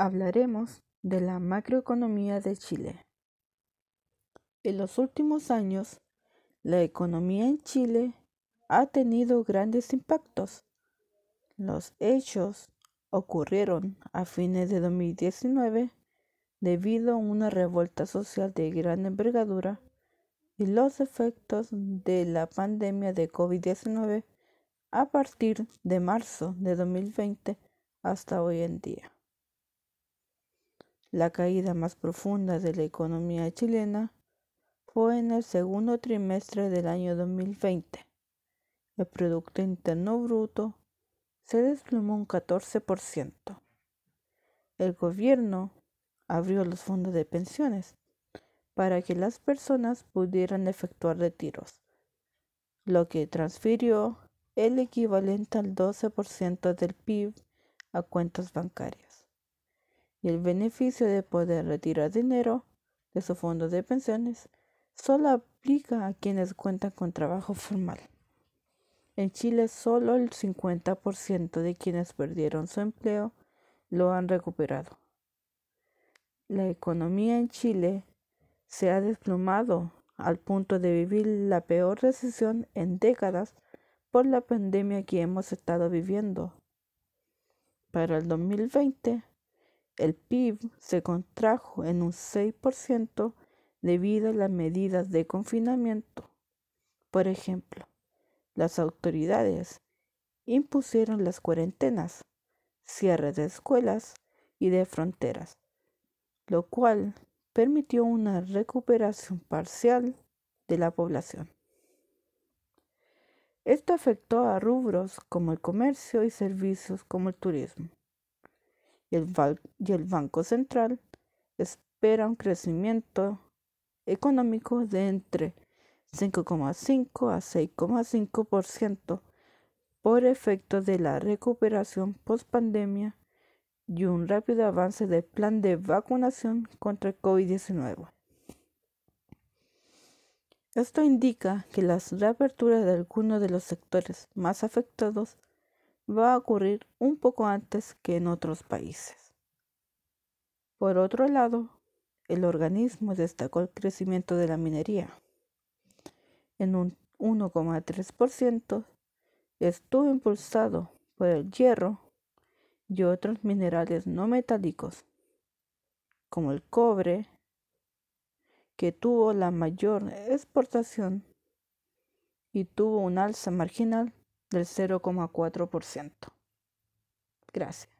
hablaremos de la macroeconomía de Chile. En los últimos años, la economía en Chile ha tenido grandes impactos. Los hechos ocurrieron a fines de 2019 debido a una revuelta social de gran envergadura y los efectos de la pandemia de COVID-19 a partir de marzo de 2020 hasta hoy en día. La caída más profunda de la economía chilena fue en el segundo trimestre del año 2020. El Producto Interno Bruto se desplomó un 14%. El gobierno abrió los fondos de pensiones para que las personas pudieran efectuar retiros, lo que transfirió el equivalente al 12% del PIB a cuentas bancarias y el beneficio de poder retirar dinero de su fondo de pensiones solo aplica a quienes cuentan con trabajo formal. En Chile solo el 50% de quienes perdieron su empleo lo han recuperado. La economía en Chile se ha desplomado al punto de vivir la peor recesión en décadas por la pandemia que hemos estado viviendo. Para el 2020, el PIB se contrajo en un 6% debido a las medidas de confinamiento. Por ejemplo, las autoridades impusieron las cuarentenas, cierre de escuelas y de fronteras, lo cual permitió una recuperación parcial de la población. Esto afectó a rubros como el comercio y servicios como el turismo y el, Banco Central espera un crecimiento económico de entre 5,5 a 6,5% por efecto de la recuperación post-pandemia y un rápido avance del plan de vacunación contra el COVID-19. Esto indica que la reapertura de algunos de los sectores más afectados va a ocurrir un poco antes que en otros países. Por otro lado, el organismo destacó el crecimiento de la minería. En un 1,3% estuvo impulsado por el hierro y otros minerales no metálicos, como el cobre, que tuvo la mayor exportación y tuvo un alza marginal del 0,4%. Gracias.